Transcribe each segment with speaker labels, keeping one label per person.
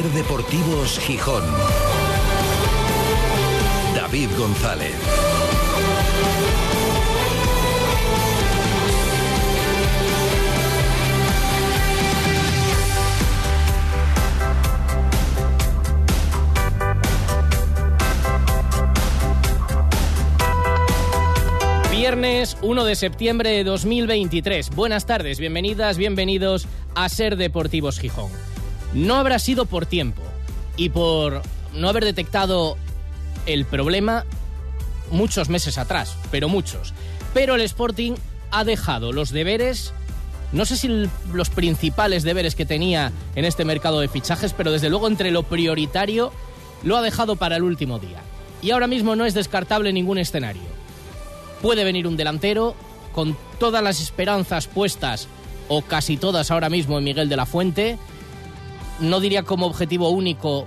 Speaker 1: Ser Deportivos Gijón. David González.
Speaker 2: Viernes 1 de septiembre de 2023. Buenas tardes, bienvenidas, bienvenidos a Ser Deportivos Gijón. No habrá sido por tiempo y por no haber detectado el problema muchos meses atrás, pero muchos. Pero el Sporting ha dejado los deberes, no sé si los principales deberes que tenía en este mercado de fichajes, pero desde luego entre lo prioritario lo ha dejado para el último día. Y ahora mismo no es descartable ningún escenario. Puede venir un delantero con todas las esperanzas puestas, o casi todas ahora mismo, en Miguel de la Fuente. No diría como objetivo único,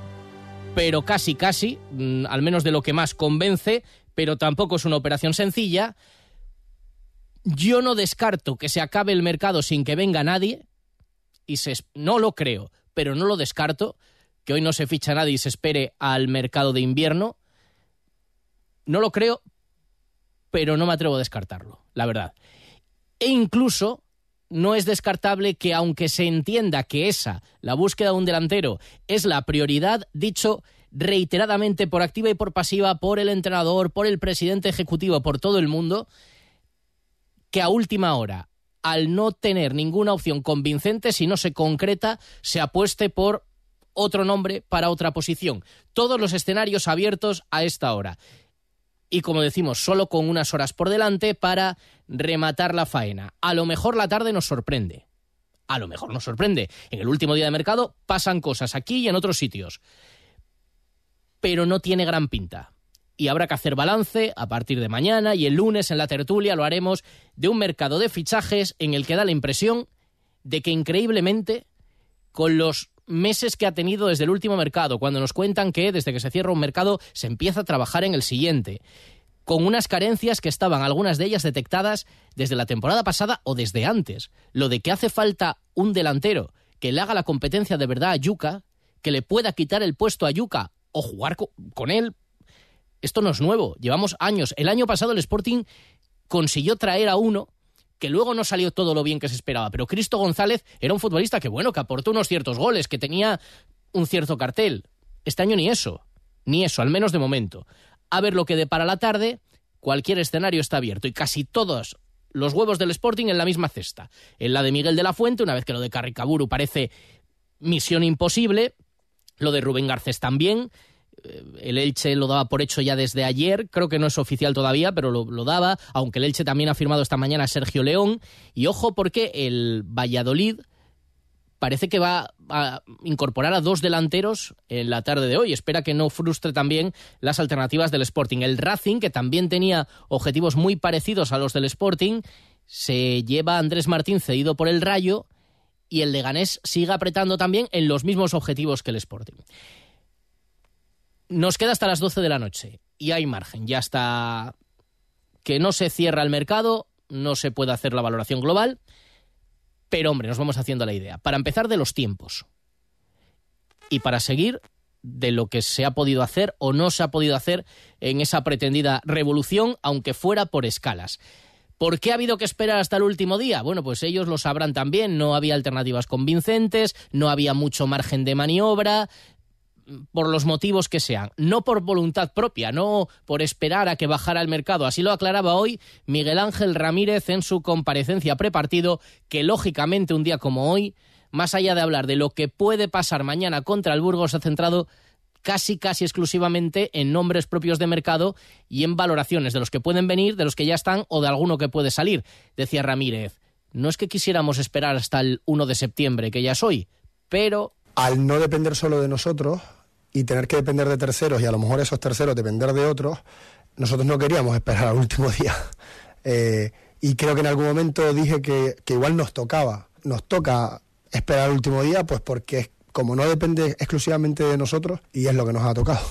Speaker 2: pero casi, casi, mm, al menos de lo que más convence, pero tampoco es una operación sencilla. Yo no descarto que se acabe el mercado sin que venga nadie, y se, no lo creo, pero no lo descarto, que hoy no se ficha nadie y se espere al mercado de invierno. No lo creo, pero no me atrevo a descartarlo, la verdad. E incluso no es descartable que aunque se entienda que esa, la búsqueda de un delantero, es la prioridad, dicho reiteradamente por activa y por pasiva, por el entrenador, por el presidente ejecutivo, por todo el mundo, que a última hora, al no tener ninguna opción convincente, si no se concreta, se apueste por otro nombre para otra posición. Todos los escenarios abiertos a esta hora y como decimos, solo con unas horas por delante para rematar la faena. A lo mejor la tarde nos sorprende. A lo mejor nos sorprende. En el último día de mercado pasan cosas aquí y en otros sitios. Pero no tiene gran pinta. Y habrá que hacer balance a partir de mañana y el lunes en la tertulia lo haremos de un mercado de fichajes en el que da la impresión de que increíblemente con los meses que ha tenido desde el último mercado, cuando nos cuentan que desde que se cierra un mercado se empieza a trabajar en el siguiente, con unas carencias que estaban algunas de ellas detectadas desde la temporada pasada o desde antes. Lo de que hace falta un delantero que le haga la competencia de verdad a Yuca, que le pueda quitar el puesto a Yuca o jugar con él, esto no es nuevo, llevamos años. El año pasado el Sporting consiguió traer a uno que luego no salió todo lo bien que se esperaba, pero Cristo González era un futbolista que, bueno, que aportó unos ciertos goles, que tenía un cierto cartel. Este año ni eso, ni eso, al menos de momento. A ver lo que de para la tarde, cualquier escenario está abierto y casi todos los huevos del Sporting en la misma cesta. En la de Miguel de la Fuente, una vez que lo de Carricaburu parece misión imposible, lo de Rubén Garcés también, el Elche lo daba por hecho ya desde ayer, creo que no es oficial todavía, pero lo, daba, aunque el Elche también ha firmado esta mañana a Sergio León. Y ojo porque el Valladolid parece que va a incorporar a dos delanteros en la tarde de hoy. Espera que no frustre también las alternativas del Sporting. El Racing, que también tenía objetivos muy parecidos a los del Sporting, se lleva a Andrés Martín cedido por el Rayo y el Leganés sigue apretando también en los mismos objetivos que el Sporting. Nos queda hasta las 12 de la noche y hay margen. Ya está que no se cierra el mercado, no se puede hacer la valoración global, pero hombre, nos vamos haciendo la idea. Para empezar, de los tiempos. Y para seguir de lo que se ha podido hacer o no se ha podido hacer en esa pretendida revolución, aunque fuera por escalas. ¿Por qué ha habido que esperar hasta el último día? Bueno, pues ellos lo sabrán también, no había alternativas convincentes, no había mucho margen de maniobra, por los motivos que sean, no por voluntad propia, no por esperar a que bajara el mercado. Así lo aclaraba hoy Miguel Ángel Ramírez en su comparecencia prepartido, que lógicamente un día como hoy, más allá de hablar de lo que puede pasar mañana contra el Burgos, ha centrado casi casi exclusivamente en nombres propios de mercado y en valoraciones de los que pueden venir, de los que ya están o de alguno que puede salir. Decía Ramírez, no es que quisiéramos esperar hasta el 1 de septiembre, que ya es hoy, pero
Speaker 3: al no depender solo de nosotros y tener que depender de terceros y a lo mejor esos terceros depender de otros, nosotros no queríamos esperar al último día. Eh, y creo que en algún momento dije que, igual nos tocaba, nos toca esperar al último día, pues porque como no depende exclusivamente de nosotros y es lo que nos ha tocado.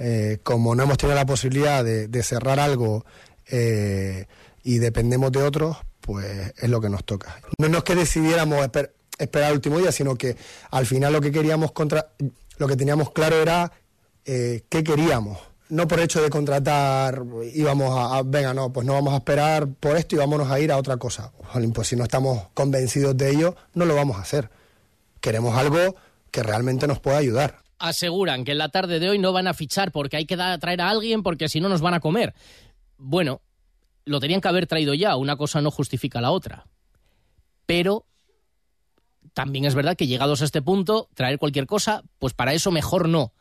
Speaker 3: Eh, como no hemos tenido la posibilidad de, cerrar algo eh, y dependemos de otros, pues es lo que nos toca. No, es que decidiéramos esperar el último día, sino que al final lo que queríamos contra, lo que teníamos claro era eh, qué queríamos. No por hecho de contratar íbamos a, venga, no, pues no vamos a esperar por esto y vámonos a ir a otra cosa. Pues si no estamos convencidos de ello, no lo vamos a hacer. Queremos algo que realmente nos pueda ayudar
Speaker 2: aseguran que en la tarde de hoy no van a fichar porque hay que traer a alguien porque si no nos van a comer. Bueno, lo tenían que haber traído ya, una cosa no justifica la otra. Pero también es verdad que llegados a este punto, traer cualquier cosa, pues para eso mejor no.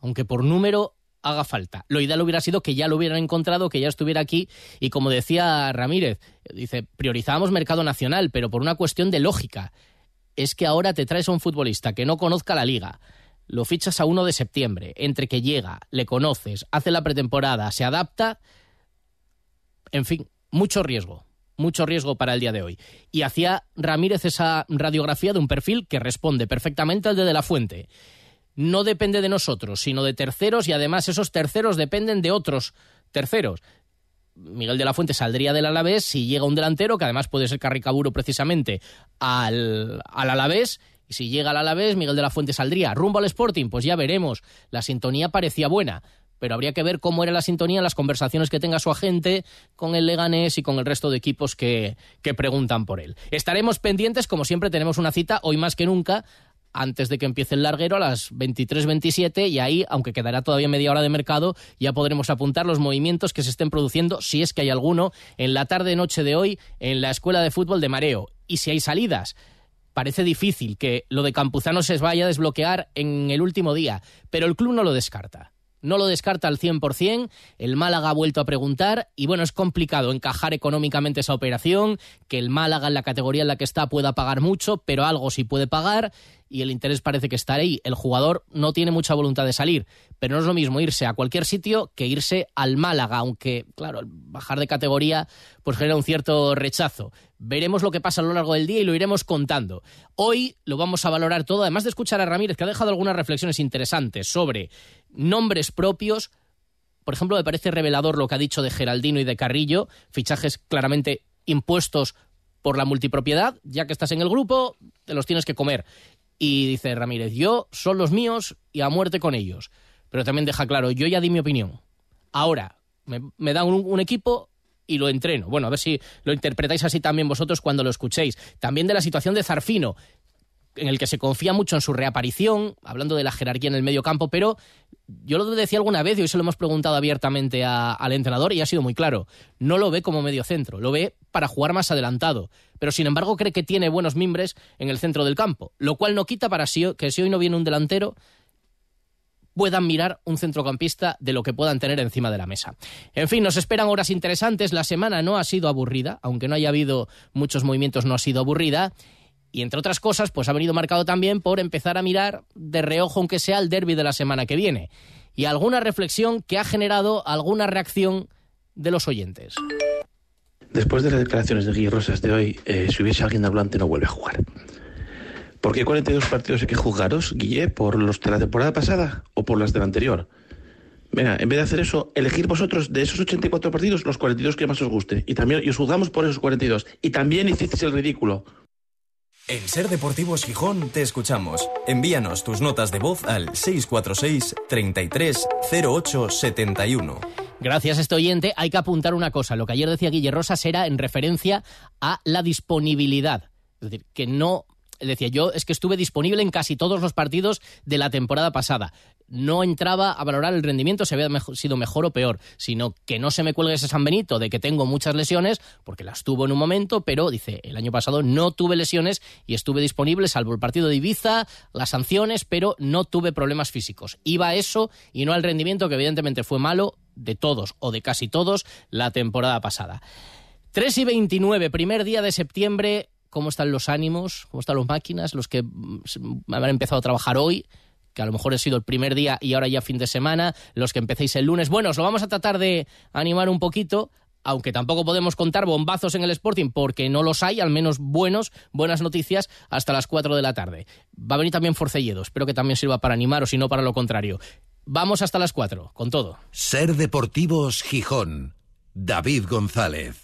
Speaker 2: Aunque por número haga falta. Lo ideal hubiera sido que ya lo hubieran encontrado, que ya estuviera aquí y como decía Ramírez, dice, priorizábamos mercado nacional, pero por una cuestión de lógica. Es que ahora te traes a un futbolista que no conozca la liga, lo fichas a 1 de septiembre, entre que llega, le conoces, hace la pretemporada, se adapta, en fin, mucho riesgo, mucho riesgo para el día de hoy. Y hacía Ramírez esa radiografía de un perfil que responde perfectamente al de De La Fuente. No depende de nosotros, sino de terceros y además esos terceros dependen de otros terceros. Miguel de la Fuente saldría del Alavés si llega un delantero, que además puede ser Carricaburo precisamente, al, al Alavés y si llega al Alavés, Miguel de la Fuente saldría. Rumbo al Sporting, pues ya veremos. La sintonía parecía buena, pero habría que ver cómo era la sintonía en las conversaciones que tenga su agente con el Leganés y con el resto de equipos que, que preguntan por él. Estaremos pendientes, como siempre tenemos una cita, hoy más que nunca, antes de que empiece el larguero a las 23.27 y ahí, aunque quedará todavía media hora de mercado, ya podremos apuntar los movimientos que se estén produciendo, si es que hay alguno, en la tarde-noche de hoy en la Escuela de Fútbol de Mareo. Y si hay salidas, parece difícil que lo de Campuzano se vaya a desbloquear en el último día, pero el club no lo descarta. No lo descarta al 100%, el Málaga ha vuelto a preguntar y bueno, es complicado encajar económicamente esa operación, que el Málaga en la categoría en la que está pueda pagar mucho, pero algo sí puede pagar y el interés parece que está ahí. El jugador no tiene mucha voluntad de salir, pero no es lo mismo irse a cualquier sitio que irse al Málaga, aunque, claro, bajar de categoría pues genera un cierto rechazo. Veremos lo que pasa a lo largo del día y lo iremos contando. Hoy lo vamos a valorar todo, además de escuchar a Ramírez, que ha dejado algunas reflexiones interesantes sobre nombres propios. Por ejemplo, me parece revelador lo que ha dicho de Geraldino y de Carrillo, fichajes claramente impuestos por la multipropiedad, ya que estás en el grupo, te los tienes que comer. Y dice Ramírez, yo son los míos y a muerte con ellos. Pero también deja claro, yo ya di mi opinión. Ahora, me, dan un, equipo y lo entreno. Bueno, a ver si lo interpretáis así también vosotros cuando lo escuchéis. También de la situación de Zarfino, en el que se confía mucho en su reaparición, hablando de la jerarquía en el medio campo, pero yo lo decía alguna vez y hoy se lo hemos preguntado abiertamente al entrenador y ha sido muy claro. No lo ve como medio centro, lo ve para jugar más adelantado. Pero sin embargo cree que tiene buenos mimbres en el centro del campo, lo cual no quita para que si hoy no viene un delantero puedan mirar un centrocampista de lo que puedan tener encima de la mesa. En fin, nos esperan horas interesantes. La semana no ha sido aburrida, aunque no haya habido muchos movimientos, no ha sido aburrida y entre otras cosas, pues ha venido marcado también por empezar a mirar de reojo, aunque sea el derby de la semana que viene. Y alguna reflexión que ha generado alguna reacción de los oyentes.
Speaker 4: Después de las declaraciones de Guillermo Rosas de hoy, eh, si hubiese alguien hablante no vuelve a jugar. ¿Por qué 42 partidos hay que jugaros, Guille? ¿Por los de la temporada pasada o por las de la anterior? Venga, en vez de hacer eso, elegir vosotros de esos 84 partidos los 42 que más os guste. Y también y os juzgamos por esos 42. Y también hicisteis el ridículo.
Speaker 1: En Ser Deportivos Gijón te escuchamos. Envíanos tus notas de voz al 646 33 08 71.
Speaker 2: Gracias este oyente. Hay que apuntar una cosa. Lo que ayer decía Guille Rosas era en referencia a la disponibilidad. Es decir, que no decía yo es que estuve disponible en casi todos los partidos de la temporada pasada. No entraba a valorar el rendimiento si había sido mejor o peor, sino que no se me cuelgue ese San Benito de que tengo muchas lesiones, porque las tuvo en un momento, pero dice, el año pasado no tuve lesiones y estuve disponible, salvo el partido de Ibiza, las sanciones, pero no tuve problemas físicos. Iba a eso y no al rendimiento que evidentemente fue malo de todos o de casi todos la temporada pasada. 3 y 29, primer día de septiembre, cómo están los ánimos, cómo están las máquinas, los que mm, habrán empezado a trabajar hoy, que a lo mejor ha sido el primer día y ahora ya fin de semana, los que empecéis el lunes. Bueno, os lo vamos a tratar de animar un poquito, aunque tampoco podemos contar bombazos en el Sporting porque no los hay, al menos buenos, buenas noticias, hasta las 4 de la tarde. Va a venir también Forcelledo, espero que también sirva para animaros y no para lo contrario. Vamos hasta las 4, con todo.
Speaker 1: Ser Deportivos Gijón. David González.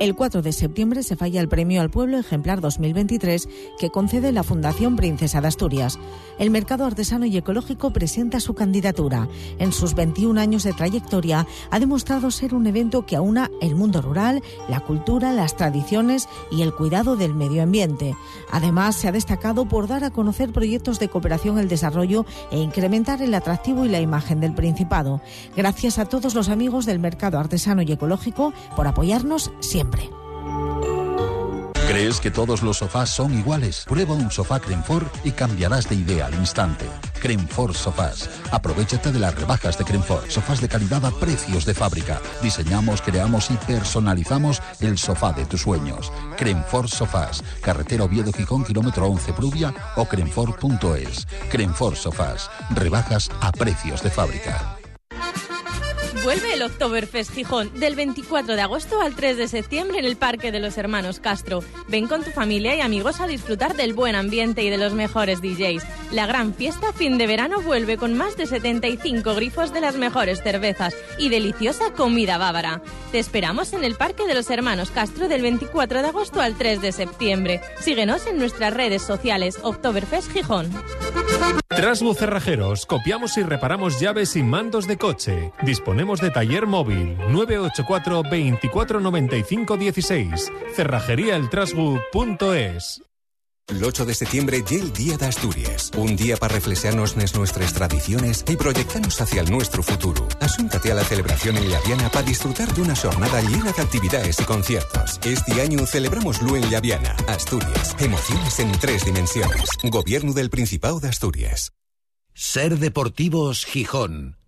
Speaker 5: El 4 de septiembre se falla el Premio al Pueblo Ejemplar 2023 que concede la Fundación Princesa de Asturias. El mercado artesano y ecológico presenta su candidatura. En sus 21 años de trayectoria ha demostrado ser un evento que aúna el mundo rural, la cultura, las tradiciones y el cuidado del medio ambiente. Además, se ha destacado por dar a conocer proyectos de cooperación al desarrollo e incrementar el atractivo y la imagen del Principado. Gracias a todos los amigos del mercado artesano y ecológico por apoyarnos siempre.
Speaker 6: ¿Crees que todos los sofás son iguales? Prueba un sofá Crenfor y cambiarás de idea al instante. Crenfor Sofás. Aprovechate de las rebajas de Crenfor. Sofás de calidad a precios de fábrica. Diseñamos, creamos y personalizamos el sofá de tus sueños. Crenfor Sofás. Carretera Oviedo Gijón, kilómetro 11 Pruvia o crenfor.es. Crenfor Sofás. Rebajas a precios de fábrica.
Speaker 7: Vuelve el Oktoberfest Gijón del 24 de agosto al 3 de septiembre en el Parque de los Hermanos Castro. Ven con tu familia y amigos a disfrutar del buen ambiente y de los mejores DJs. La gran fiesta fin de verano vuelve con más de 75 grifos de las mejores cervezas y deliciosa comida bávara. Te esperamos en el Parque de los Hermanos Castro del 24 de agosto al 3 de septiembre. Síguenos en nuestras redes sociales Oktoberfest Gijón.
Speaker 8: Trasbu Cerrajeros, copiamos y reparamos llaves y mandos de coche. Disponemos de taller móvil 984 24 95 16. Cerrajeríaeltrasbu.es.
Speaker 9: El 8 de septiembre ya el Día de Asturias. Un día para reflexionarnos en nuestras tradiciones y proyectarnos hacia el nuestro futuro. Asúntate a la celebración en Llaviana para disfrutar de una jornada llena de actividades y conciertos. Este año celebramos Lu en Llaviana, Asturias. Emociones en tres dimensiones. Gobierno del Principado de Asturias.
Speaker 10: Ser Deportivos Gijón.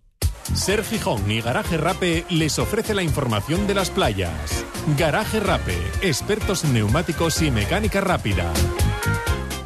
Speaker 8: Ser Gijón y Garaje Rape les ofrece la información de las playas. Garaje Rape, expertos en neumáticos y mecánica rápida.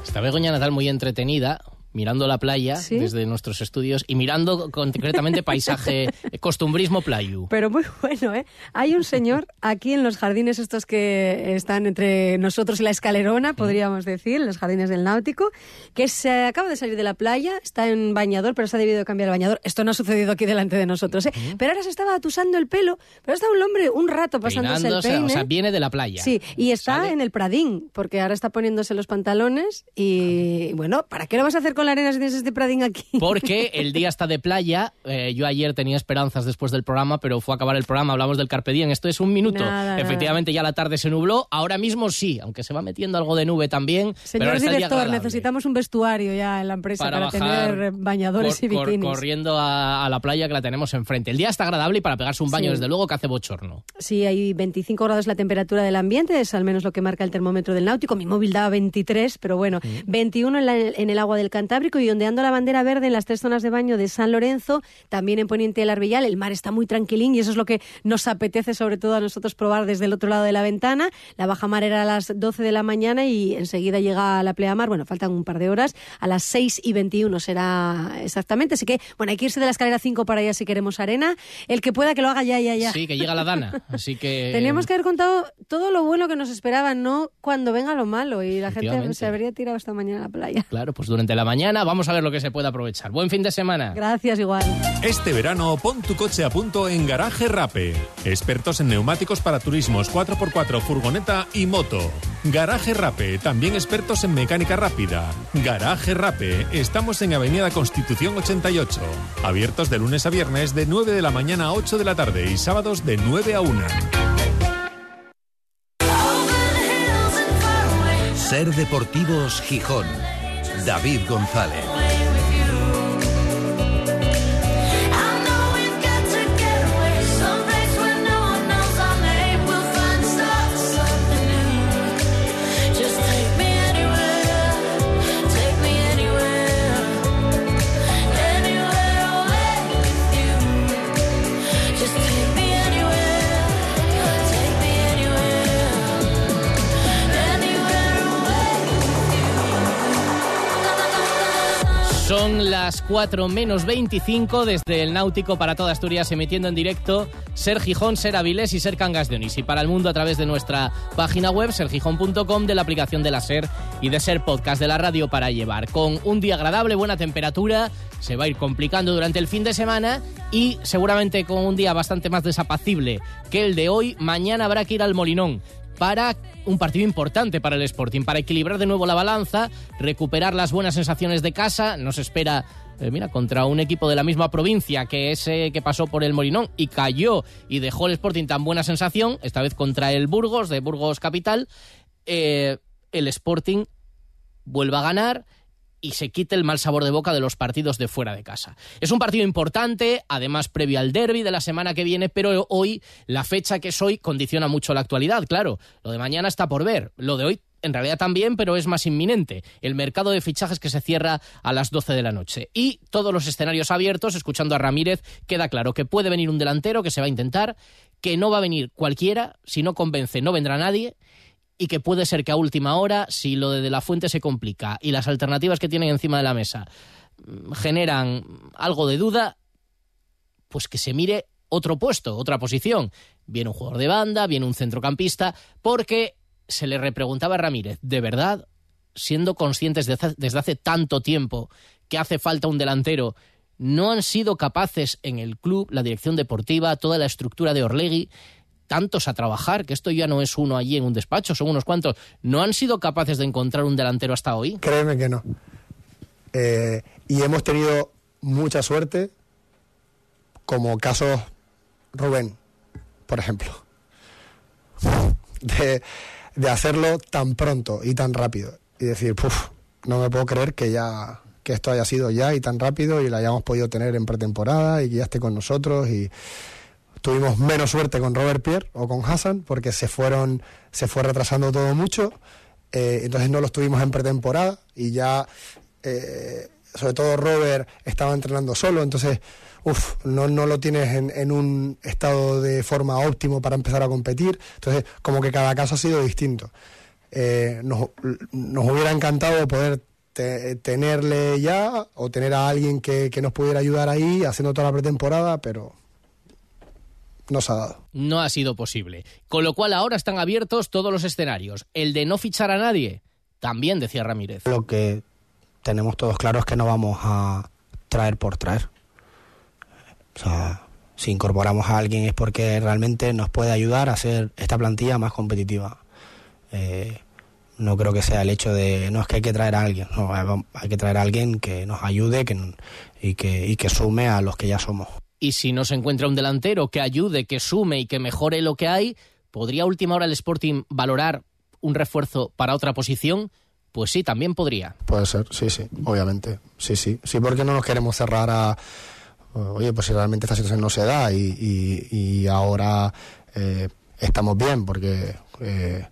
Speaker 2: Está Begoña Natal muy entretenida mirando la playa
Speaker 11: ¿Sí?
Speaker 2: desde nuestros estudios y mirando concretamente paisaje, costumbrismo playu.
Speaker 11: Pero muy bueno, ¿eh? Hay un señor aquí en los jardines estos que están entre nosotros y la escalerona, podríamos decir, los jardines del náutico, que se acaba de salir de la playa, está en bañador, pero se ha debido cambiar el bañador. Esto no ha sucedido aquí delante de nosotros, ¿eh? Pero ahora se estaba atusando el pelo, pero está un hombre un rato pasándose
Speaker 2: Peinándose,
Speaker 11: el peine.
Speaker 2: o sea, viene de la playa.
Speaker 11: Sí, y está
Speaker 2: Sale.
Speaker 11: en el Pradín, porque ahora está poniéndose los pantalones y, bueno, ¿para qué lo vas a hacer con arena si tienes este Pradín aquí?
Speaker 2: Porque el día está de playa. Eh, yo ayer tenía esperanzas después del programa, pero fue a acabar el programa. Hablamos del Carpe Diem. Esto es un minuto.
Speaker 11: Nada,
Speaker 2: Efectivamente, ya la tarde se nubló. Ahora mismo sí, aunque se va metiendo algo de nube también. pero
Speaker 11: Señor
Speaker 2: día
Speaker 11: director, necesitamos un vestuario ya en la empresa para,
Speaker 2: bajar
Speaker 11: tener bañadores y
Speaker 2: cor- cor-
Speaker 11: bikinis.
Speaker 2: corriendo a, a la playa que la tenemos enfrente. El día está agradable y para pegarse un baño,
Speaker 11: Sí.
Speaker 2: desde luego, que hace bochorno.
Speaker 11: Sí, hay 25 grados la temperatura del ambiente, es al menos lo que marca el termómetro del náutico. Mi móvil daba 23, pero bueno, 21 en, la- en el agua del Cantábrico y ondeando la bandera verde en las tres zonas de baño de San Lorenzo, también en Poniente del Arbellal. El mar está muy tranquilín y eso es lo que nos apetece sobre todo a nosotros probar desde el otro lado de la ventana. La baja mar era a las 12 de la mañana y enseguida llega la pleamar. Bueno, faltan un par de horas. A las 6 y 21 será exactamente. Así que, bueno, hay que irse de la escalera 5 para allá si queremos arena. El que pueda que lo haga ya, ya, ya.
Speaker 2: Sí, que llega la dana. Así que.
Speaker 11: Teníamos que haber contado todo lo bueno que nos esperaba, no cuando venga lo malo. Y la gente se habría tirado esta mañana a la playa.
Speaker 2: Claro, pues durante la mañana vamos a ver lo que se puede aprovechar. Buen fin de semana.
Speaker 11: Gracias, igual.
Speaker 8: Este verano pon tu coche a punto en Garaje Rape. Expertos en neumáticos para turismos 4x4, furgoneta y moto. Garaje Rape, también expertos en mecánica rápida. Garaje Rape, estamos en Avenida Constitución 88. Abiertos de lunes a viernes de 9 de la mañana a 8 de la tarde y sábados de 9 a 1.
Speaker 10: Ser Deportivos Gijón. David González.
Speaker 2: Las 4 menos 25 desde el Náutico para toda Asturias emitiendo en directo Ser Gijón, Ser Avilés y Ser Cangas de Onís. Y para el mundo a través de nuestra página web sergijón.com de la aplicación de la Ser y de Ser Podcast de la radio para llevar. Con un día agradable, buena temperatura, se va a ir complicando durante el fin de semana y seguramente con un día bastante más desapacible que el de hoy, mañana habrá que ir al Molinón para un partido importante para el Sporting, para equilibrar de nuevo la balanza, recuperar las buenas sensaciones de casa. Nos espera, eh, mira, contra un equipo de la misma provincia que ese que pasó por el Molinón y cayó y dejó el Sporting tan buena sensación, esta vez contra el Burgos, de Burgos Capital. Eh, el Sporting vuelva a ganar y se quite el mal sabor de boca de los partidos de fuera de casa. Es un partido importante, además previo al derby de la semana que viene, pero hoy, la fecha que es hoy, condiciona mucho la actualidad, claro. Lo de mañana está por ver, lo de hoy en realidad también, pero es más inminente. El mercado de fichajes que se cierra a las 12 de la noche. Y todos los escenarios abiertos, escuchando a Ramírez, queda claro que puede venir un delantero que se va a intentar, que no va a venir cualquiera, si no convence no vendrá nadie y que puede ser que a última hora, si lo de, de la fuente se complica y las alternativas que tienen encima de la mesa mm, generan algo de duda, pues que se mire otro puesto, otra posición. Viene un jugador de banda, viene un centrocampista, porque se le repreguntaba a Ramírez, ¿de verdad, siendo conscientes desde, hace tanto tiempo que hace falta un delantero, no han sido capaces en el club, la dirección deportiva, toda la estructura de Orlegui, tantos a trabajar, que esto ya no es uno allí en un despacho, son unos cuantos, ¿no han sido capaces de encontrar un delantero hasta hoy?
Speaker 3: Créeme que no. Eh, y hemos tenido mucha suerte, como casos Rubén, por ejemplo, de, de hacerlo tan pronto y tan rápido. Y decir, puff, no me puedo creer que ya que esto haya sido ya y tan rápido y la hayamos podido tener en pretemporada y que ya esté con nosotros y tuvimos menos suerte con Robert Pierre o con Hassan porque se fueron se fue retrasando todo mucho. Eh, entonces no los tuvimos en pretemporada y ya eh, sobre todo Robert estaba entrenando solo. Entonces uf, no, no lo tienes en, en, un estado de forma óptimo para empezar a competir. Entonces como que cada caso ha sido distinto. Eh, nos, nos hubiera encantado poder te, tenerle ya o tener a alguien que, que nos pudiera ayudar ahí haciendo toda la pretemporada pero no se ha dado.
Speaker 2: No ha sido posible. Con lo cual ahora están abiertos todos los escenarios. El de no fichar a nadie, también decía Ramírez.
Speaker 3: Lo que tenemos todos claro es que no vamos a traer por traer. O sea, si incorporamos a alguien es porque realmente nos puede ayudar a hacer esta plantilla más competitiva. Eh, no creo que sea el hecho de no es que hay que traer a alguien, no, hay que traer a alguien que nos ayude que, y, que, y que sume a los que ya somos
Speaker 2: y si no se encuentra un delantero que ayude, que sume y que mejore lo que hay, ¿podría última hora el Sporting valorar un refuerzo para otra posición? Pues sí, también podría.
Speaker 3: Puede ser, sí, sí, obviamente. Sí, sí. Sí, porque no nos queremos cerrar a. Oye, pues si realmente esta situación no se da y, y, y ahora eh, estamos bien, porque. Eh,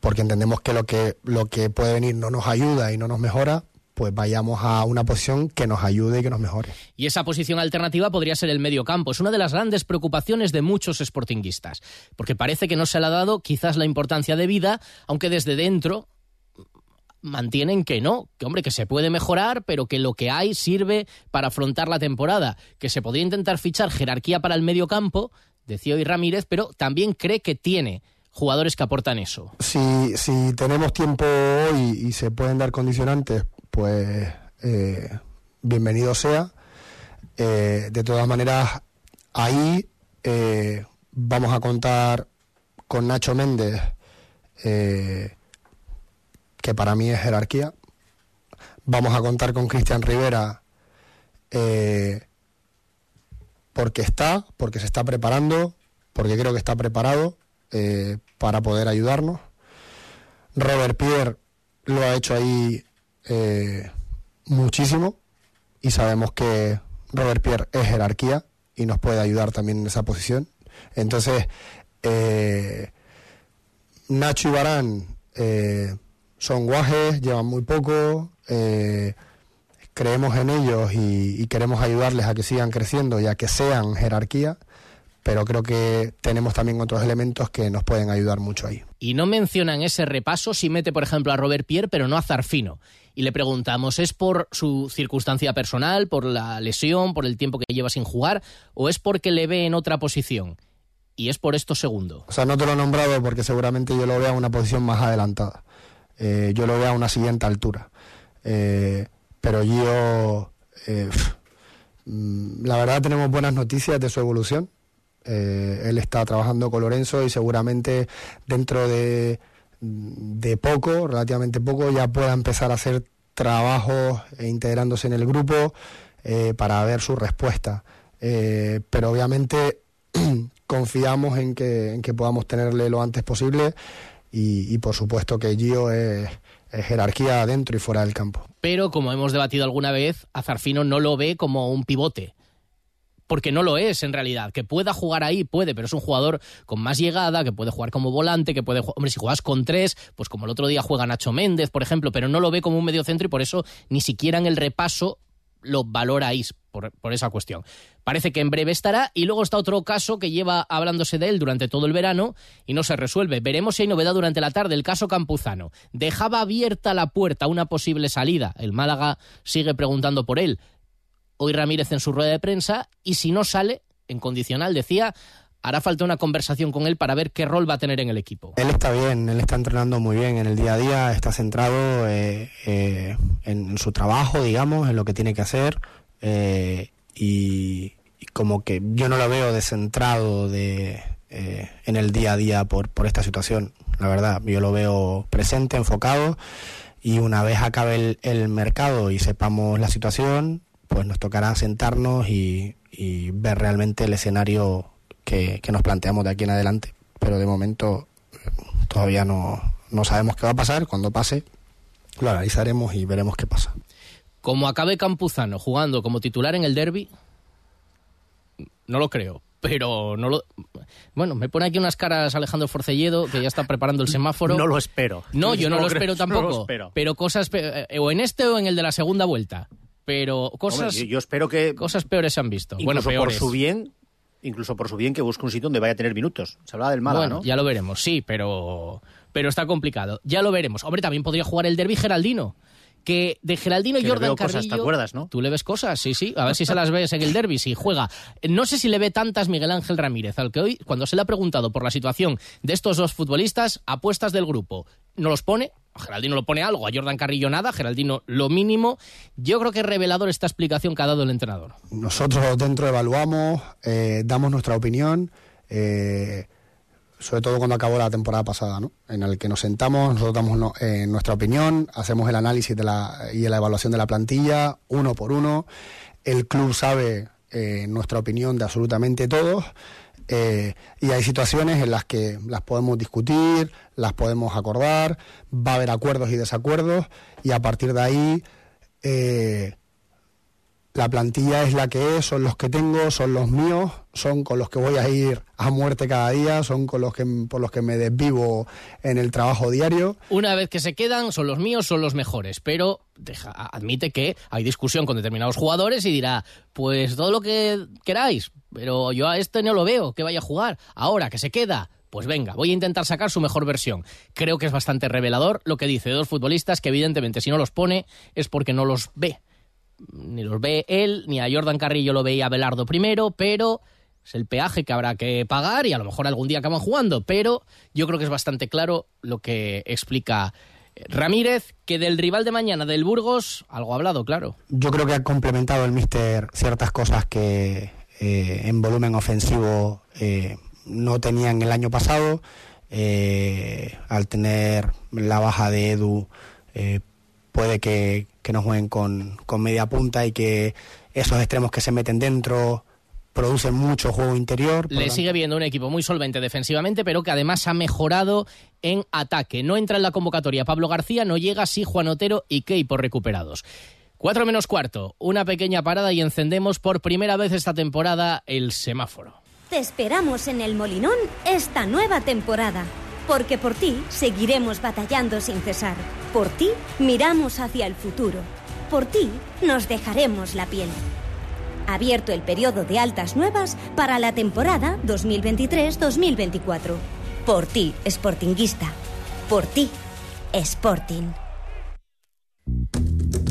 Speaker 3: porque entendemos que lo que lo que puede venir no nos ayuda y no nos mejora, pues vayamos a una posición que nos ayude y que nos mejore.
Speaker 2: Y esa posición alternativa podría ser el medio campo. Es una de las grandes preocupaciones de muchos sportinguistas, porque parece que no se le ha dado quizás la importancia de vida, aunque desde dentro mantienen que no, que hombre, que se puede mejorar, pero que lo que hay sirve para afrontar la temporada, que se podría intentar fichar jerarquía para el medio campo, decía hoy Ramírez, pero también cree que tiene jugadores que aportan eso.
Speaker 3: Si, si tenemos tiempo hoy y se pueden dar condicionantes pues eh, bienvenido sea. Eh, de todas maneras, ahí eh, vamos a contar con Nacho Méndez, que para mí es jerarquía. Vamos a contar con Cristian Rivera, porque está, porque se está preparando, porque creo que está preparado para poder ayudarnos. Robert Pierre lo ha hecho ahí eh, muchísimo y sabemos que Robert Pierre es jerarquía y nos puede ayudar también en esa posición. Entonces, eh, Nacho y Barán eh, son guajes, llevan muy poco, creemos en ellos y, y, queremos ayudarles a que sigan creciendo y a que sean jerarquía, pero creo que tenemos también otros elementos que nos pueden ayudar mucho ahí.
Speaker 2: Y no mencionan ese repaso si mete, por ejemplo, a Robert Pierre, pero no a Zarfino. Y le preguntamos, ¿es por su circunstancia personal, por la lesión, por el tiempo que lleva sin jugar, o es porque le ve en otra posición? Y es por esto segundo.
Speaker 3: O sea, no te lo he nombrado porque seguramente yo lo vea en una posición más adelantada. Eh, yo lo veo a una siguiente altura. Eh, pero yo, eh, mm, la verdad tenemos buenas noticias de su evolución. él está trabajando con Lorenzo y seguramente dentro de, de poco, relativamente poco, ya pueda empezar a hacer trabajos e integrándose en el grupo para ver su respuesta. pero obviamente confiamos en que, en que podamos tenerle lo antes posible y, por supuesto que Gio es, jerarquía dentro y fuera del campo.
Speaker 2: Pero como hemos debatido alguna vez, Azarfino no lo ve como un pivote. Porque no lo es en realidad. Que pueda jugar ahí, puede, pero es un jugador con más llegada, que puede jugar como volante, que puede. Hombre, si juegas con tres, pues como el otro día juega Nacho Méndez, por ejemplo, pero no lo ve como un medio centro y por eso ni siquiera en el repaso lo valoráis por, por, esa cuestión. Parece que en breve estará y luego está otro caso que lleva hablándose de él durante todo el verano y no se resuelve. Veremos si hay novedad durante la tarde. El caso Campuzano. Dejaba abierta la puerta a una posible salida. El Málaga sigue preguntando por él. Hoy Ramírez en su rueda de prensa y si no sale, en condicional decía, hará falta una conversación con él para ver qué rol va a tener en el equipo.
Speaker 3: Él está bien, él está entrenando muy bien en el día a día, está centrado eh, eh, en, su trabajo, digamos, en lo que tiene que hacer eh, y, como que yo no lo veo descentrado de, en el día a día por, por esta situación, la verdad, yo lo veo presente, enfocado y una vez acabe el, el mercado y sepamos la situación, pues nos tocará sentarnos y, y ver realmente el escenario que, nos planteamos de aquí en adelante. Pero de momento todavía no, no sabemos qué va a pasar. Cuando pase, lo analizaremos y veremos qué pasa.
Speaker 2: Como acabe Campuzano jugando como titular en el derby, no lo creo. Pero no lo. Bueno, me pone aquí unas caras Alejandro Forcelledo, que ya está preparando el semáforo.
Speaker 12: No lo espero.
Speaker 2: No, yo no, lo, espero tampoco. Pero cosas. Eh, o en este o en el de la segunda vuelta. Pero cosas.
Speaker 12: yo, espero que.
Speaker 2: Cosas peores se han visto.
Speaker 12: Bueno, por su bien, incluso por su bien que busque un sitio donde vaya a tener minutos. Se hablaba del Málaga, bueno,
Speaker 2: ya lo veremos, sí, pero pero está complicado. Ya lo veremos. Hombre, también podría jugar el derby Geraldino. Que de Geraldino y Jordan Carrillo.
Speaker 12: ¿Te acuerdas, no?
Speaker 2: Tú le ves cosas, sí, sí. A ver si se las ves en el derby, si juega. No sé si le ve tantas Miguel Ángel Ramírez, al que hoy, cuando se le ha preguntado por la situación de estos dos futbolistas, apuestas del grupo, no los pone, Geraldino lo pone algo, a Jordan Carrillo nada, Geraldino lo mínimo. Yo creo que es revelador esta explicación que ha dado el entrenador.
Speaker 3: Nosotros dentro evaluamos, eh, damos nuestra opinión, eh, sobre todo cuando acabó la temporada pasada, ¿no? en el que nos sentamos, nosotros damos eh, nuestra opinión, hacemos el análisis de la, y la evaluación de la plantilla, uno por uno. El club sabe nuestra opinión de absolutamente todos. Eh, y hay situaciones en las que las podemos discutir, las podemos acordar, va a haber acuerdos y desacuerdos y a partir de ahí eh, la plantilla es la que es, son los que tengo, son los míos, son con los que voy a ir a muerte cada día, son con los que por los que me desvivo en el trabajo diario.
Speaker 2: Una vez que se quedan, son los míos, son los mejores, pero admite que hay discusión con determinados jugadores y dirá, pues todo lo que queráis, pero yo a este no lo veo, que vaya a jugar. Ahora que se queda, pues venga, voy a intentar sacar su mejor versión. Creo que es bastante revelador lo que dice dos futbolistas que evidentemente si no los pone es porque no los ve ni los ve él, ni a Jordan Carrillo lo veía Belardo primero, pero es el peaje que habrá que pagar y a lo mejor algún día acaban jugando, pero yo creo que es bastante claro lo que explica eh, Ramírez, que del rival de mañana, del Burgos, algo ha hablado, claro.
Speaker 3: Yo creo que ha complementado el míster ciertas cosas que eh, en volumen ofensivo eh, no tenían el año pasado. al tener la baja de Edu, puede que, que no jueguen con, con media punta y que esos extremos que se meten dentro producen mucho juego interior.
Speaker 2: Le sigue viendo un equipo muy solvente defensivamente, pero que además ha mejorado en ataque. No entra en la convocatoria Pablo García, no llega sí Juan Otero y por recuperados. Cuatro menos cuarto, una pequeña parada y encendemos por primera vez esta temporada el semáforo.
Speaker 13: Te esperamos en el Molinón esta nueva temporada porque por ti seguiremos batallando sin cesar. Por ti miramos hacia el futuro. Por ti nos dejaremos la piel. Abierto el periodo de altas nuevas para la temporada 2023-2024. Por ti, Sportinguista. Por ti, Sporting.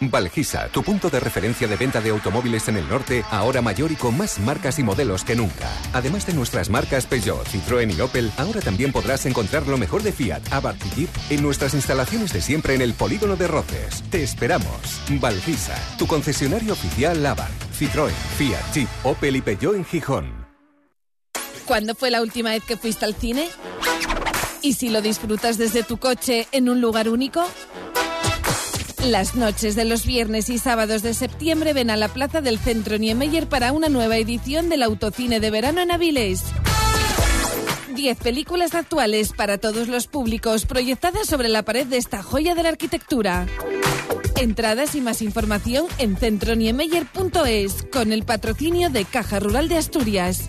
Speaker 9: Valgisa, tu punto de referencia de venta de automóviles en el norte, ahora mayor y con más marcas y modelos que nunca. Además de nuestras marcas Peugeot, Citroën y Opel, ahora también podrás encontrar lo mejor de Fiat, Abarth y Jeep en nuestras instalaciones de siempre en el Polígono de Roces. Te esperamos. Valgisa, tu concesionario oficial Abarth, Citroën, Fiat, Jeep, Opel y Peugeot en Gijón.
Speaker 14: ¿Cuándo fue la última vez que fuiste al cine? ¿Y si lo disfrutas desde tu coche en un lugar único? Las noches de los viernes y sábados de septiembre ven a la plaza del Centro Niemeyer para una nueva edición del autocine de verano en Avilés. Diez películas actuales para todos los públicos proyectadas sobre la pared de esta joya de la arquitectura. Entradas y más información en centroniemeyer.es con el patrocinio de Caja Rural de Asturias.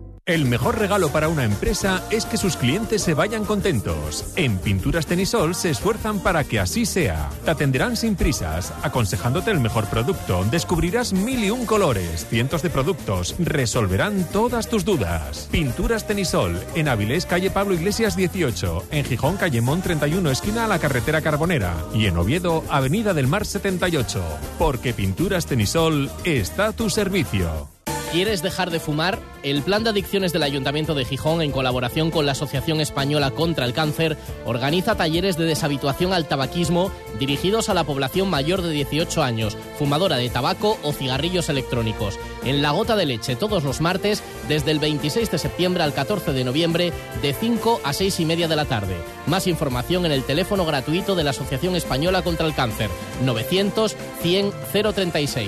Speaker 8: El mejor regalo para una empresa es que sus clientes se vayan contentos. En Pinturas Tenisol se esfuerzan para que así sea. Te atenderán sin prisas, aconsejándote el mejor producto. Descubrirás mil y un colores, cientos de productos. Resolverán todas tus dudas. Pinturas Tenisol, en Avilés, calle Pablo Iglesias 18. En Gijón, calle Mon 31, esquina a la carretera Carbonera. Y en Oviedo, avenida del Mar 78. Porque Pinturas Tenisol está a tu servicio.
Speaker 2: ¿Quieres dejar de fumar? El Plan de Adicciones del Ayuntamiento de Gijón, en colaboración con la Asociación Española contra el Cáncer, organiza talleres de deshabituación al tabaquismo dirigidos a la población mayor de 18 años, fumadora de tabaco o cigarrillos electrónicos. En La Gota de Leche, todos los martes, desde el 26 de septiembre al 14 de noviembre, de 5 a 6 y media de la tarde. Más información en el teléfono gratuito de la Asociación Española contra el Cáncer, 900 100 036.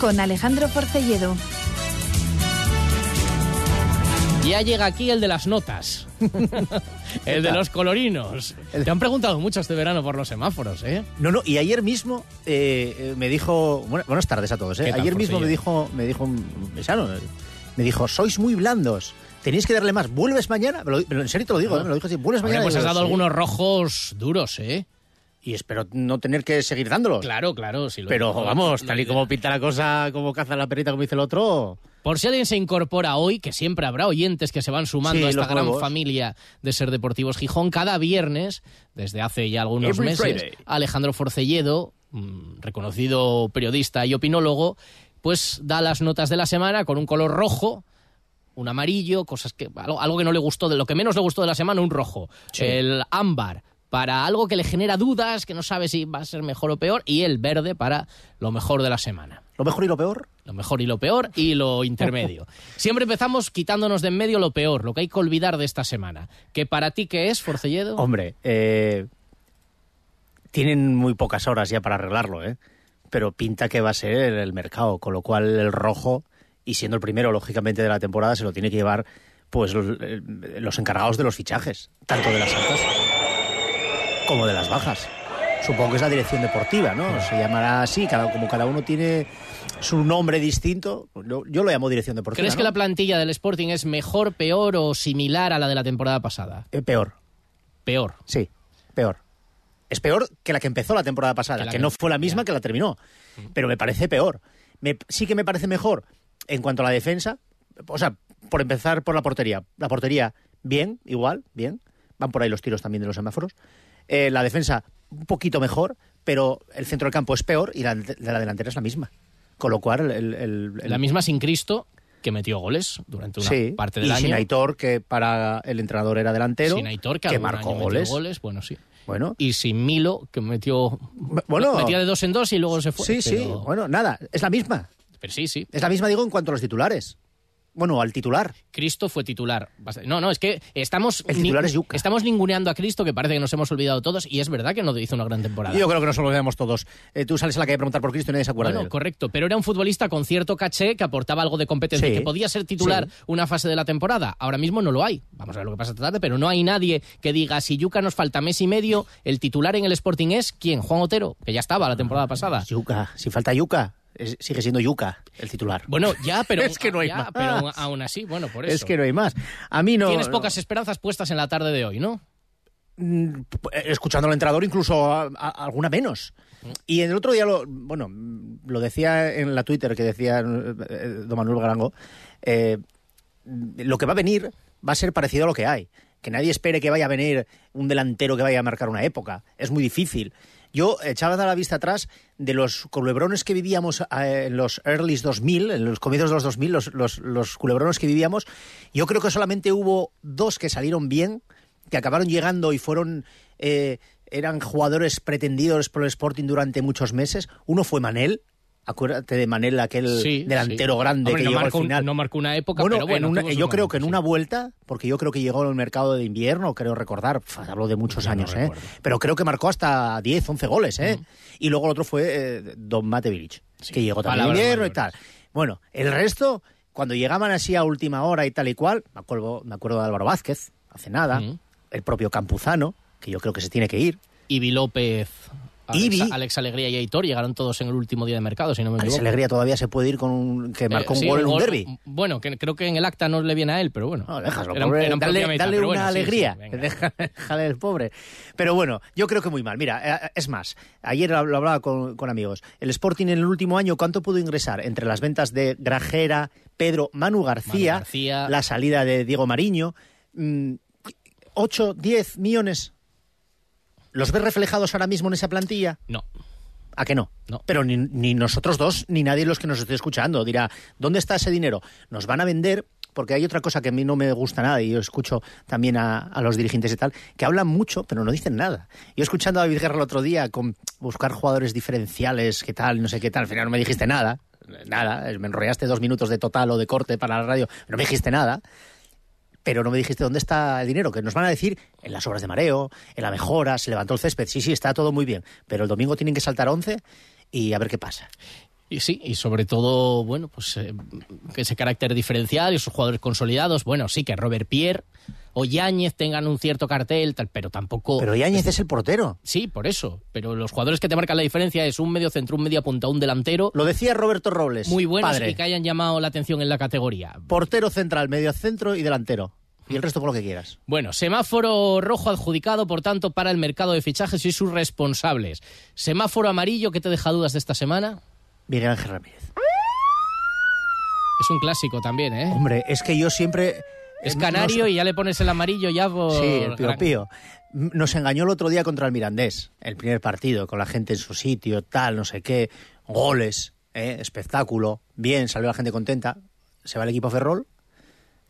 Speaker 14: con Alejandro Porcelledo.
Speaker 2: Ya llega aquí el de las notas. el de los colorinos. Te han preguntado mucho este verano por los semáforos, ¿eh?
Speaker 12: No, no, y ayer mismo eh, eh, me dijo. Bueno, buenas tardes a todos, ¿eh?
Speaker 2: ¿Qué tal,
Speaker 12: Ayer mismo me dijo, me dijo un mesano, eh, me dijo, sois muy blandos. Tenéis que darle más. ¿Vuelves mañana? En serio te lo digo, ¿eh? me lo dijo así. ¿Vuelves mañana?
Speaker 2: pues has dado
Speaker 12: "Sí".
Speaker 2: algunos rojos duros, ¿eh?
Speaker 12: Y espero no tener que seguir dándolos.
Speaker 2: Claro, claro. Si lo-
Speaker 12: Pero vamos, tal y como pinta la cosa, como caza la perita, como dice el otro.
Speaker 2: Por si alguien se incorpora hoy, que siempre habrá oyentes que se van sumando
Speaker 12: Sí,
Speaker 2: a esta gran familia de Ser Deportivos Gijón, cada viernes, desde hace ya algunos
Speaker 12: Every
Speaker 2: meses,
Speaker 12: Friday.
Speaker 2: Alejandro Forcelledo, mm, reconocido periodista y opinólogo, pues da las notas de la semana con un color rojo, un amarillo, cosas que algo, algo que no le gustó, de lo que menos le gustó de la semana, un rojo.
Speaker 12: Sí.
Speaker 2: El ámbar para algo que le genera dudas, que no sabe si va a ser mejor o peor, y el verde para lo mejor de la semana.
Speaker 12: ¿Lo mejor y lo peor?
Speaker 2: Lo mejor y lo peor y lo intermedio. Siempre empezamos quitándonos de en medio lo peor, lo que hay que olvidar de esta semana. ¿Que para ti qué es, Forcelledo?
Speaker 12: Hombre, eh, tienen muy pocas horas ya para arreglarlo, ¿eh? Pero pinta que va a ser el mercado, con lo cual el rojo, y siendo el primero, lógicamente, de la temporada, se lo tiene que llevar pues los, eh, los encargados de los fichajes, tanto de las altas como de las bajas. supongo que es la dirección deportiva, ¿no? Se llamará así, cada, como cada uno tiene su nombre distinto. Yo, yo lo llamo dirección deportiva.
Speaker 2: ¿Crees que la plantilla del Sporting es mejor, peor o similar a la de la temporada pasada?
Speaker 12: Eh, peor.
Speaker 2: Peor.
Speaker 12: Sí, peor. Es peor que la que empezó la temporada pasada,
Speaker 2: Que
Speaker 12: no fue la misma que la terminó. Pero me parece peor. Me- sí que me parece mejor en cuanto a la defensa. O sea, por empezar por la portería. La portería, bien, igual, bien. Van por ahí los tiros también de los semáforos. Eh, la defensa, un poquito mejor, pero el centro del campo es peor y la la delantera es la misma. Con lo cual, el, el- el-
Speaker 2: La misma sin Cristo, que metió goles durante una
Speaker 12: Sí,
Speaker 2: parte del
Speaker 12: y
Speaker 2: año.
Speaker 12: sin Aitor, que para el entrenador era delantero,
Speaker 2: Sin Aitor, que,
Speaker 12: que marcó goles.
Speaker 2: goles. Bueno, sí.
Speaker 12: Bueno.
Speaker 2: Y sin Milo, que metió.
Speaker 12: bueno.
Speaker 2: metía de dos en dos y luego se fue.
Speaker 12: Sí, sí, bueno, nada, es la misma.
Speaker 2: Pero sí, sí.
Speaker 12: Es la misma, digo, en cuanto a los titulares. Bueno, al titular.
Speaker 2: Cristo fue titular. No, no, es que estamos,
Speaker 12: El titular es Yuca.
Speaker 2: estamos ninguneando a Cristo, que parece que nos hemos olvidado todos, y es verdad que no hizo una gran temporada.
Speaker 12: Yo creo que nos olvidamos todos. Eh, tú sales a la calle a preguntar por Cristo y nadie se acuerda
Speaker 2: Bueno,
Speaker 12: de él.
Speaker 2: correcto, pero era un futbolista con cierto caché que aportaba algo de competencia,
Speaker 12: Sí.
Speaker 2: que podía ser titular
Speaker 12: Sí.
Speaker 2: una fase de la temporada. Ahora mismo no lo hay. Vamos a ver lo que pasa esta tarde, pero no hay nadie que diga si Yuca nos falta mes y medio, el titular en el Sporting es quién, Juan Otero, que ya estaba la temporada pasada.
Speaker 12: Yuca, si falta Yuca, es- sigue siendo Yuca el titular.
Speaker 2: Bueno, ya, pero
Speaker 12: Es que no hay
Speaker 2: ya,
Speaker 12: más.
Speaker 2: pero aún- así, bueno, por eso.
Speaker 12: Es que no hay más. A mí no.
Speaker 2: Tienes pocas esperanzas puestas en la tarde de hoy, ¿no?
Speaker 12: Mm, escuchando al entrenador incluso a- a- alguna menos. Y el otro día, lo, bueno, lo decía en la Twitter que decía eh, don Manuel Garango, eh, lo que va a venir va a ser parecido a lo que hay. Que nadie espere que vaya a venir un delantero que vaya a marcar una época. Es muy difícil. Yo echaba la vista atrás de los culebrones que vivíamos eh, en los early 2000, en los comienzos de los 2000, los, los, los culebrones que vivíamos. Yo creo que solamente hubo dos que salieron bien, que acabaron llegando y fueron eh, eran jugadores pretendidos por el Sporting durante muchos meses. Uno fue Manel, acuérdate de Manel, aquel
Speaker 2: Sí,
Speaker 12: delantero
Speaker 2: sí.
Speaker 12: grande
Speaker 2: Hombre,
Speaker 12: que
Speaker 2: no
Speaker 12: llegó
Speaker 2: marcó
Speaker 12: al final.
Speaker 2: no marcó una época,
Speaker 12: bueno,
Speaker 2: pero bueno,
Speaker 12: en una- yo creo que en una vuelta, porque yo creo que llegó al mercado de invierno, creo recordar, hablo de muchos años, ¿eh? pero creo que marcó hasta 10, 11 goles, ¿eh? Y luego el otro fue eh, Don Matevich, que llegó también
Speaker 2: palabras
Speaker 12: invierno y tal. Bueno, el resto, cuando llegaban así a última hora y tal y cual, me acuerdo, me acuerdo de Álvaro Vázquez, hace nada, el propio Campuzano, que yo creo que se tiene que ir.
Speaker 2: Ibi López, Alex. Alex Alegría y Aitor llegaron todos en el último día de mercado, si no me
Speaker 12: Alex
Speaker 2: equivoco.
Speaker 12: Alegría todavía se puede ir con un, que marcó
Speaker 2: Eh,
Speaker 12: un
Speaker 2: sí,
Speaker 12: gol en un derby.
Speaker 2: Bueno, que creo que en el acta no le viene a él, pero bueno.
Speaker 12: No, déjalo, pobre, dale, una
Speaker 2: bueno, sí, sí,
Speaker 12: alegría. déjale el pobre. Pero bueno, yo creo que muy mal. Mira, eh, es más, ayer lo hablaba con, con amigos. El Sporting en el último año, ¿cuánto pudo ingresar? Entre las ventas de Grajera, Pedro, Manu García,
Speaker 2: Manu García.
Speaker 12: la salida de Diego Mariño, mm, 8, 10 millones. ¿Los ves reflejados ahora mismo en esa plantilla?
Speaker 2: No.
Speaker 12: ¿A que no?
Speaker 2: No.
Speaker 12: Pero ni, ni nosotros dos, ni nadie de los que nos esté escuchando dirá, ¿dónde está ese dinero? Nos van a vender, porque hay otra cosa que a mí no me gusta nada, y yo escucho también a, a los dirigentes y tal, que hablan mucho, pero no dicen nada. Yo escuchando a David Guerra el otro día con buscar jugadores diferenciales, qué tal, no sé qué tal, al final no me dijiste nada. Nada, me enrollaste dos minutos de total o de corte para la radio, no me dijiste nada pero no me dijiste dónde está el dinero, que nos van a decir en las obras de mareo, en la mejora, se levantó el césped, sí, sí, está todo muy bien, pero el domingo tienen que saltar 11 y a ver qué pasa.
Speaker 2: Y sí, y sobre todo, bueno, pues eh, ese carácter diferencial y esos jugadores consolidados, bueno, sí que Robert Pierre o Yáñez tengan un cierto cartel, tal, pero tampoco...
Speaker 12: Pero Yáñez es el portero.
Speaker 2: Sí, por eso, pero los jugadores que te marcan la diferencia es un medio centro, un medio punta, un delantero...
Speaker 12: Lo decía Roberto Robles,
Speaker 2: Muy buenos
Speaker 12: padre.
Speaker 2: y que hayan llamado la atención en la categoría.
Speaker 12: Portero central, medio centro y delantero. Y el resto por lo que quieras.
Speaker 2: Bueno, semáforo rojo adjudicado, por tanto, para el mercado de fichajes y sus responsables. Semáforo amarillo, ¿qué te deja dudas de esta semana?
Speaker 12: Miguel Ángel Ramírez.
Speaker 2: Es un clásico también, ¿eh?
Speaker 12: Hombre, es que yo siempre...
Speaker 2: Es
Speaker 12: eh,
Speaker 2: canario
Speaker 12: nos-
Speaker 2: y ya le pones el amarillo ya por...
Speaker 12: Sí, el pío pío. Nos engañó el otro día contra el Mirandés, el primer partido, con la gente en su sitio, tal, no sé qué, goles, ¿eh? espectáculo, bien, salió la gente contenta, se va el equipo a Ferrol,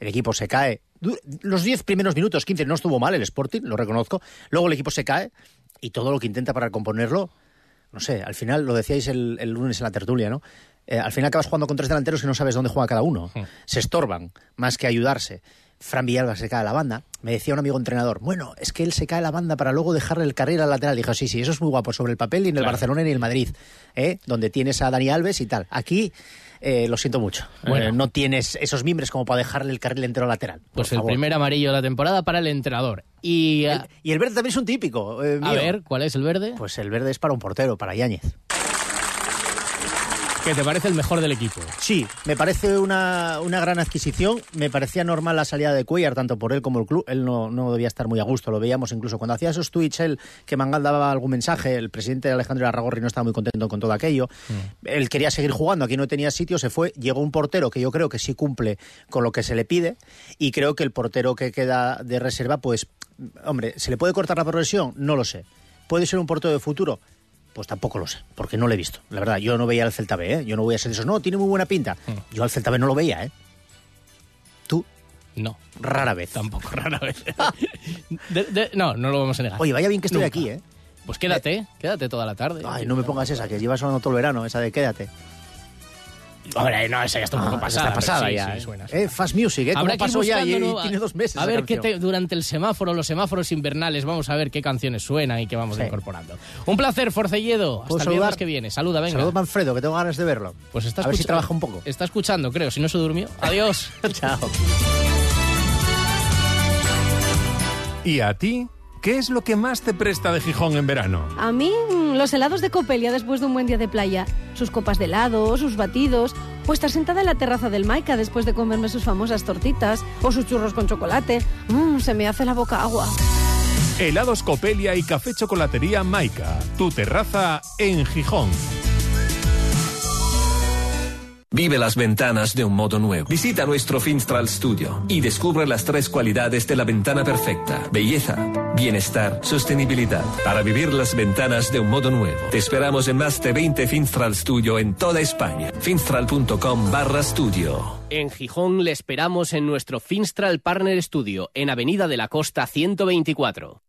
Speaker 12: el equipo se cae. Los 10 primeros minutos, 15, no estuvo mal el Sporting, lo reconozco, luego el equipo se cae y todo lo que intenta para recomponerlo, no sé, al final, lo decíais el, el lunes en la tertulia, ¿no? Eh, al final acabas jugando con tres delanteros y no sabes dónde juega cada uno. Se estorban, más que ayudarse. Fran Villalba se cae a la banda. Me decía un amigo entrenador, bueno, es que él se cae a la banda para luego dejarle el carril al lateral. Dijo, sí, sí, eso es muy guapo sobre el papel y en el
Speaker 2: Claro.
Speaker 12: Barcelona y en el Madrid, ¿eh? donde tienes a Dani Alves y tal. Aquí, eh, lo siento mucho,
Speaker 2: Bueno.
Speaker 12: Eh, no tienes esos mimbres como para dejarle el carril entero al lateral.
Speaker 2: Pues el primer amarillo de la temporada para el entrenador. Y,
Speaker 12: El- y el verde también es un típico. eh,
Speaker 2: a ver, ¿cuál es el verde?
Speaker 12: Pues el verde es para un portero, para Yáñez.
Speaker 2: ¿Qué te parece el mejor del equipo?
Speaker 12: Sí, me parece una, una gran adquisición. Me parecía normal la salida de Cuellar, tanto por él como el club. Él no, no debía estar muy a gusto, lo veíamos incluso cuando hacía esos tweets él, que Mangal daba algún mensaje. El presidente Alejandro Arragorri no estaba muy contento con todo aquello. Él quería seguir jugando, aquí no tenía sitio, se fue. Llegó un portero que yo creo que sí cumple con lo que se le pide. Y creo que el portero que queda de reserva, pues, hombre, ¿se le puede cortar la progresión? No lo sé. ¿Puede ser un portero de futuro? Pues tampoco lo sé, porque no lo he visto. La verdad, yo no veía al Celta B, ¿eh? Yo no voy a ser de esos. No, tiene muy buena pinta. Yo al Celta B no lo veía, ¿eh? ¿Tú?
Speaker 2: No.
Speaker 12: Rara vez.
Speaker 2: Tampoco, rara vez. De- de- no, no lo vamos a negar.
Speaker 12: Oye, vaya bien que estoy
Speaker 2: Nunca.
Speaker 12: aquí, ¿eh?
Speaker 2: Pues quédate, quédate toda la tarde.
Speaker 12: Ay, no me pongas esa, que llevas sonando todo el verano, esa de quédate.
Speaker 2: Hombre, no, esa ya está un poco
Speaker 12: Ah,
Speaker 2: pasada.
Speaker 12: Está pasada
Speaker 2: sí,
Speaker 12: ya.
Speaker 2: sí,
Speaker 12: ¿eh?
Speaker 2: suena.
Speaker 12: Eh, Fast Music, ¿eh?
Speaker 2: Habrá
Speaker 12: ¿Cómo pasó ya? Y,
Speaker 2: buscando,
Speaker 12: y tiene dos meses.
Speaker 2: A ver qué te- durante el semáforo, los semáforos invernales, vamos a ver qué canciones suenan y qué vamos
Speaker 12: Sí.
Speaker 2: incorporando. Un placer, Forcelledo. Hasta
Speaker 12: ¿Puedo
Speaker 2: el viernes que viene. Saluda, venga.
Speaker 12: Saludos, Manfredo, que tengo ganas de verlo.
Speaker 2: Pues está
Speaker 12: a ver si trabaja un poco.
Speaker 2: Está escuchando, creo. Si no se durmió. Adiós.
Speaker 12: Chao.
Speaker 8: ¿Y a ti? ¿Qué es lo que más te presta de Gijón en verano?
Speaker 11: A mí, mm, los helados de Copelia después de un buen día de playa. Sus copas de helado, sus batidos. O estar sentada en la terraza del Maica después de comerme sus famosas tortitas. O sus churros con chocolate. Mmm, se me hace la boca agua.
Speaker 8: Helados Copelia y Café Chocolatería Maica. Tu terraza en Gijón.
Speaker 15: Vive las ventanas de un modo nuevo. Visita nuestro Finstral Studio y descubre las tres cualidades de la ventana perfecta. Belleza, bienestar, sostenibilidad. Para vivir las ventanas de un modo nuevo. Te esperamos en más de 20 Finstral Studio en toda España. finstral.com barra studio.
Speaker 16: En Gijón le esperamos en nuestro Finstral Partner Studio, en Avenida de la Costa 124.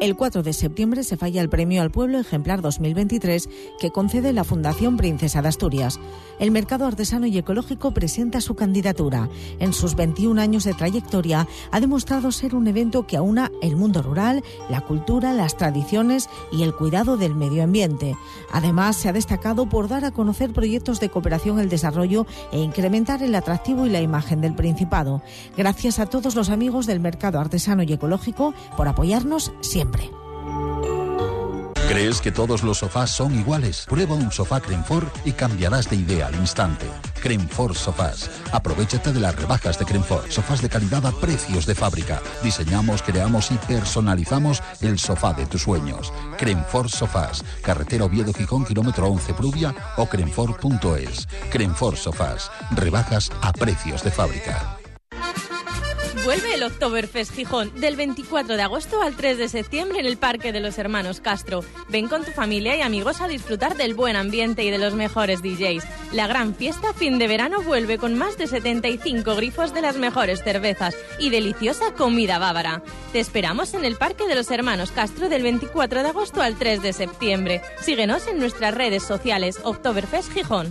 Speaker 5: El 4 de septiembre se falla el Premio al Pueblo Ejemplar 2023 que concede la Fundación Princesa de Asturias. El mercado artesano y ecológico presenta su candidatura. En sus 21 años de trayectoria ha demostrado ser un evento que aúna el mundo rural, la cultura, las tradiciones y el cuidado del medio ambiente. Además, se ha destacado por dar a conocer proyectos de cooperación al desarrollo e incrementar el atractivo y la imagen del Principado. Gracias a todos los amigos del mercado artesano y ecológico por apoyarnos siempre.
Speaker 6: ¿Crees que todos los sofás son iguales? Prueba un sofá Crenfor y cambiarás de idea al instante. Crenfor Sofás. Aprovechate de las rebajas de Crenfor. Sofás de calidad a precios de fábrica. Diseñamos, creamos y personalizamos el sofá de tus sueños. Crenfor Sofás. Carretera Oviedo Gijón, kilómetro 11 Prubia o crenfor.es. Crenfor Sofás. Rebajas a precios de fábrica.
Speaker 7: Vuelve el Oktoberfest Gijón del 24 de agosto al 3 de septiembre en el Parque de los Hermanos Castro. Ven con tu familia y amigos a disfrutar del buen ambiente y de los mejores DJs. La gran fiesta fin de verano vuelve con más de 75 grifos de las mejores cervezas y deliciosa comida bávara. Te esperamos en el Parque de los Hermanos Castro del 24 de agosto al 3 de septiembre. Síguenos en nuestras redes sociales Oktoberfest Gijón.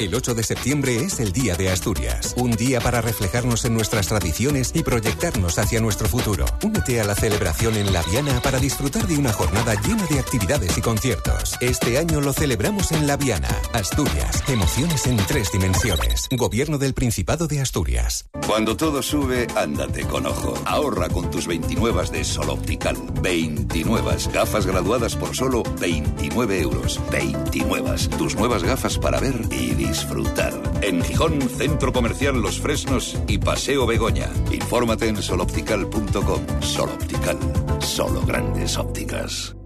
Speaker 9: El 8 de septiembre es el Día de Asturias, un día para reflejarnos en nuestras tradiciones y proyectarnos hacia nuestro futuro. Únete a la celebración en La Viana para disfrutar de una jornada llena de actividades y conciertos. Este año lo celebramos en La Viana, Asturias, emociones en tres dimensiones. Gobierno del Principado de Asturias.
Speaker 17: Cuando todo sube, ándate con ojo. Ahorra con tus 29 de Sol Optical. 29 gafas graduadas por solo 29 euros. 29. Tus nuevas gafas para ver y disfrutar. En Gijón, Centro Comercial Los Fresnos y Paseo Begoña. Infórmate en soloptical.com. Sol Optical. Solo grandes ópticas.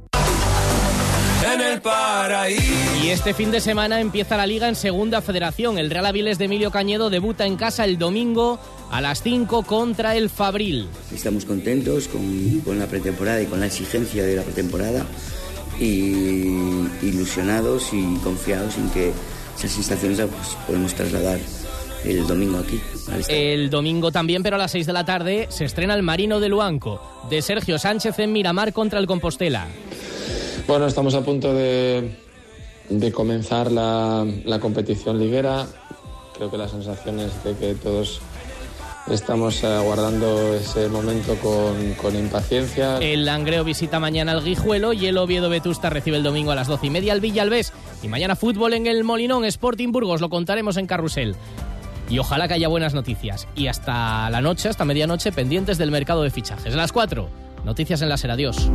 Speaker 2: En el paraíso. Y este fin de semana empieza la liga en Segunda Federación. El Real Aviles de Emilio Cañedo debuta en casa el domingo a las 5 contra el Fabril.
Speaker 18: Estamos contentos con, con la pretemporada y con la exigencia de la pretemporada y ilusionados y confiados en que esas sensaciones las pues, podemos trasladar el domingo aquí.
Speaker 2: El domingo también, pero a las 6 de la tarde, se estrena el Marino de Luanco, de Sergio Sánchez en Miramar contra el Compostela.
Speaker 19: Bueno, estamos a punto de, de comenzar la, la competición liguera. Creo que la sensación es de que todos estamos aguardando ese momento con, con impaciencia.
Speaker 2: El Langreo visita mañana al Guijuelo y el Oviedo Vetusta recibe el domingo a las 12 y media al Villalbés. Y mañana fútbol en el Molinón, Sporting Burgos, lo contaremos en Carrusel. Y ojalá que haya buenas noticias. Y hasta la noche, hasta medianoche, pendientes del mercado de fichajes. A las 4, noticias en la SER. Adiós.